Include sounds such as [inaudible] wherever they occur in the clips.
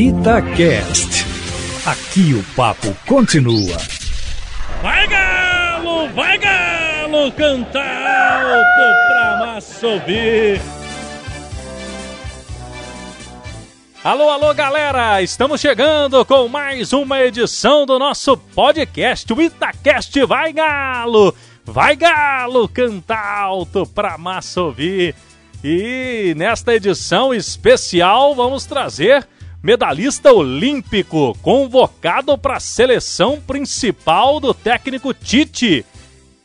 Itacast. Aqui o papo continua. Vai galo, vai galo, canta alto pra massa. Alô, alô, galera! Estamos chegando com mais uma edição do nosso podcast, o Itacast Vai Galo! Vai Galo, canta alto pra massa. E nesta edição especial vamos trazer medalhista olímpico convocado para a seleção principal do técnico Tite.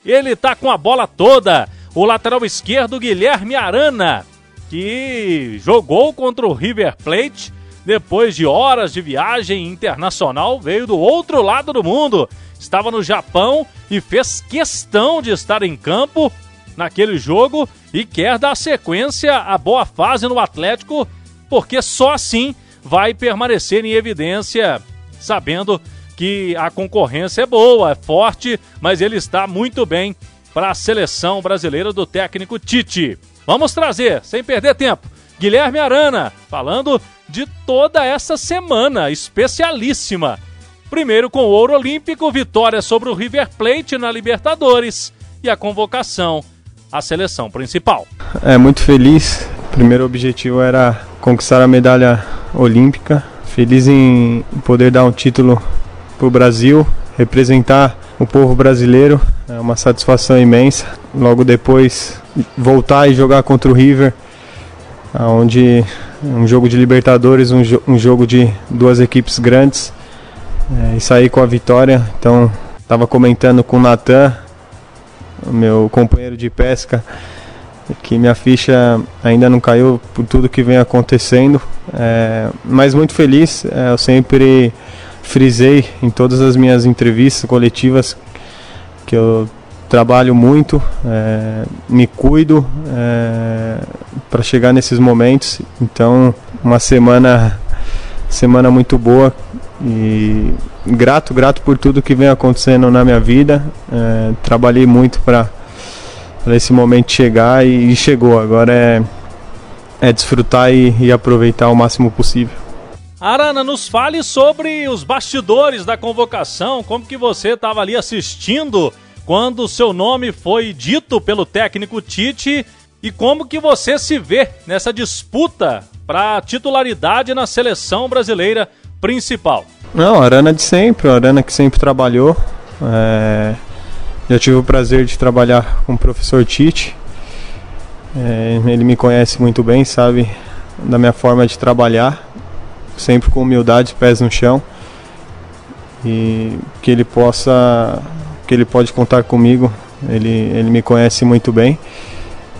Ele tá com a bola toda. O lateral esquerdo Guilherme Arana, que jogou contra o River Plate depois de horas de viagem internacional, veio do outro lado do mundo. Estava no Japão e fez questão de estar em campo naquele jogo e quer dar sequência à boa fase no Atlético, porque só assim vai permanecer em evidência, sabendo que a concorrência é boa, é forte, mas ele está muito bem para a seleção brasileira do técnico Tite. Vamos trazer, sem perder tempo, Guilherme Arana, falando de toda essa semana especialíssima. Primeiro com o ouro olímpico, vitória sobre o River Plate na Libertadores e a convocação à seleção principal. É muito feliz. Primeiro objetivo era conquistar a medalha olímpica. Feliz em poder dar um título para o Brasil, representar o povo brasileiro. É uma satisfação imensa. Logo depois voltar e jogar contra o River, onde um jogo de Libertadores, um, jo um jogo de duas equipes grandes é, e sair com a vitória. Então, estava comentando com o Natan, meu companheiro de pesca, que minha ficha ainda não caiu por tudo que vem acontecendo, é, mas muito feliz. É, eu sempre frisei em todas as minhas entrevistas coletivas que eu trabalho muito, é, me cuido é, para chegar nesses momentos. Então, uma semana, semana muito boa e grato, grato por tudo que vem acontecendo na minha vida. É, trabalhei muito para esse momento chegar e, e, chegou. Agora é, é desfrutar e, e aproveitar o máximo possível. Arana, nos fale sobre os bastidores da convocação, como que você estava ali assistindo quando o seu nome foi dito pelo técnico Tite e como que você se vê nessa disputa para titularidade na seleção brasileira principal? Não, Arana de sempre, Arana que sempre trabalhou. É... Já tive o prazer de trabalhar com o professor Tite. É... Ele me conhece muito bem, sabe da minha forma de trabalhar, sempre com humildade, pés no chão. E que ele possa que ele pode contar comigo. Ele, ele me conhece muito bem.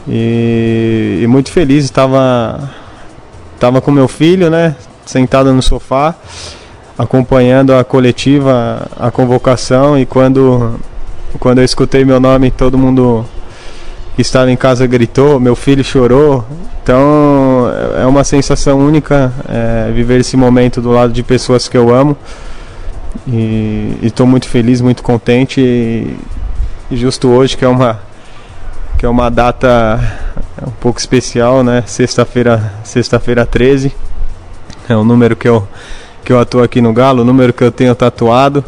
E, e muito feliz, estava tava com meu filho, né, sentado no sofá, acompanhando a coletiva, a convocação e quando quando eu escutei meu nome, todo mundo que estava em casa gritou, meu filho chorou. Então é uma sensação única é, viver esse momento do lado de pessoas que eu amo. E estou muito feliz, muito contente. E, justo hoje, que é uma, que é uma data um pouco especial, né? Sexta-feira sexta-feira 13. É o número que eu, que eu atuo aqui no Galo, o número que eu tenho tatuado.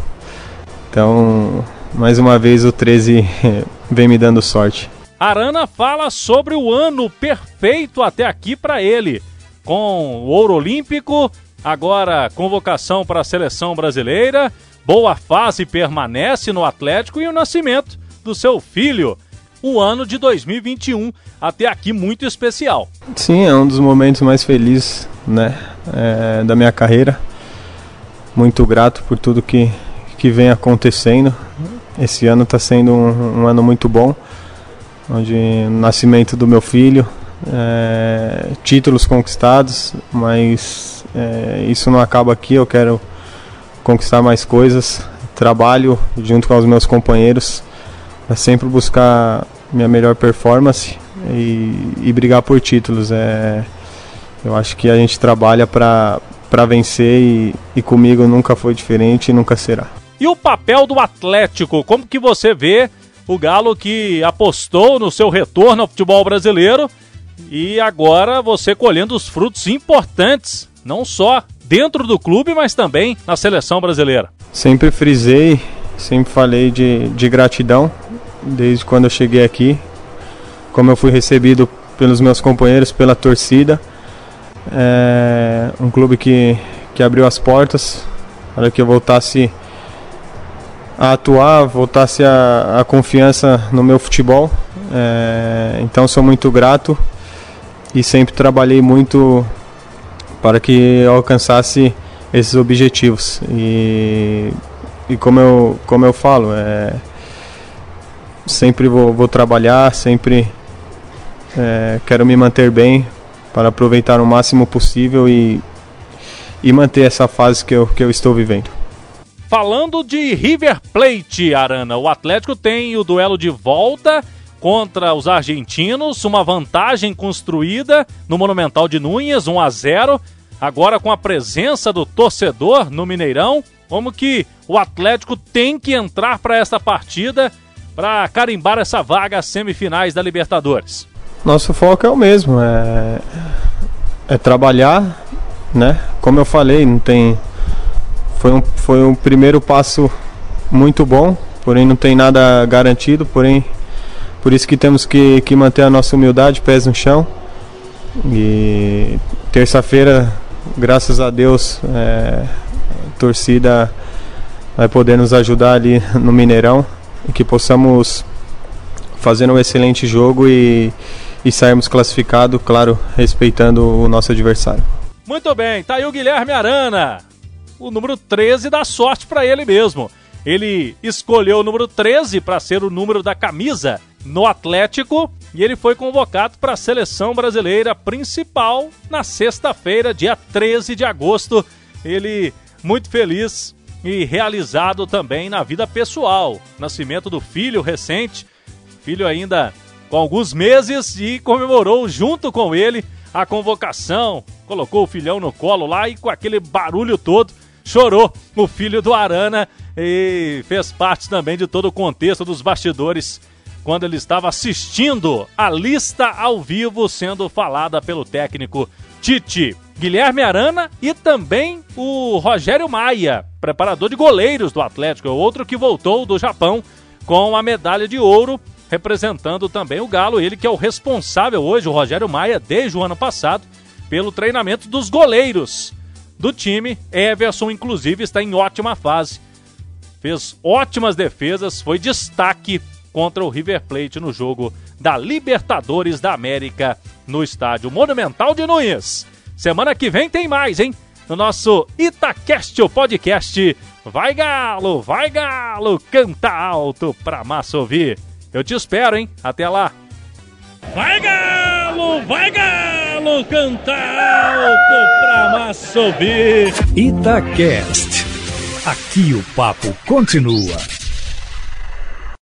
Então, mais uma vez, o 13 [laughs] vem me dando sorte. Arana fala sobre o ano perfeito até aqui para ele, com o ouro olímpico Agora, convocação para a seleção brasileira, boa fase permanece no Atlético e o nascimento do seu filho. O ano de 2021, até aqui muito especial. Sim, é um dos momentos mais felizes né, é, da minha carreira. Muito grato por tudo que, que vem acontecendo. Esse ano está sendo um, um ano muito bom, onde nascimento do meu filho, é, títulos conquistados, mas é, isso não acaba aqui. Eu quero conquistar mais coisas. Trabalho junto com os meus companheiros para sempre buscar minha melhor performance e, e brigar por títulos. É, eu acho que a gente trabalha para vencer e, e comigo nunca foi diferente e nunca será. E o papel do Atlético, como que você vê o Galo que apostou no seu retorno ao futebol brasileiro e agora você colhendo os frutos importantes, não só dentro do clube, mas também na seleção brasileira. Sempre frisei, sempre falei de, de gratidão desde quando eu cheguei aqui, como eu fui recebido pelos meus companheiros, pela torcida. É um clube que, que abriu as portas para que eu voltasse a atuar, voltasse a, a confiança no meu futebol. É, então sou muito grato e sempre trabalhei muito para que eu alcançasse esses objetivos. E, e como, eu, como eu falo, é, sempre vou, vou trabalhar, sempre é, quero me manter bem para aproveitar o máximo possível e, e manter essa fase que eu, que eu estou vivendo. Falando de River Plate, Arana, o Atlético tem o duelo de volta contra os argentinos, uma vantagem construída no Monumental de Núñez, 1 a 0. Agora com a presença do torcedor no Mineirão, como que o Atlético tem que entrar para essa partida para carimbar essa vaga às semifinais da Libertadores? Nosso foco é o mesmo, é, é trabalhar, né? Como eu falei, não tem foi um, foi um primeiro passo muito bom, porém não tem nada garantido, porém por isso que temos que, que manter a nossa humildade, pés no chão. E terça-feira, graças a Deus, é, a torcida vai poder nos ajudar ali no Mineirão e que possamos fazer um excelente jogo e, e sairmos classificados, claro, respeitando o nosso adversário. Muito bem, tá aí o Guilherme Arana o número 13 dá sorte para ele mesmo. Ele escolheu o número 13 para ser o número da camisa no Atlético e ele foi convocado para a seleção brasileira principal na sexta-feira, dia 13 de agosto. Ele muito feliz e realizado também na vida pessoal. Nascimento do filho recente, filho ainda com alguns meses e comemorou junto com ele a convocação, colocou o filhão no colo lá e com aquele barulho todo chorou o filho do Arana e fez parte também de todo o contexto dos bastidores quando ele estava assistindo a lista ao vivo sendo falada pelo técnico Tite. Guilherme Arana e também o Rogério Maia, preparador de goleiros do Atlético, outro que voltou do Japão com a medalha de ouro, representando também o Galo, ele que é o responsável hoje, o Rogério Maia, desde o ano passado, pelo treinamento dos goleiros do time. Everson, inclusive, está em ótima fase. Fez ótimas defesas, foi destaque contra o River Plate no jogo da Libertadores da América no estádio Monumental de Nunes. Semana que vem tem mais, hein? No nosso Itacast, o podcast. Vai Galo, vai Galo, canta alto pra massa ouvir. Eu te espero, hein? Até lá. Vai Galo, vai Galo, canta alto pra massa ouvir. Itacast. Aqui o papo continua.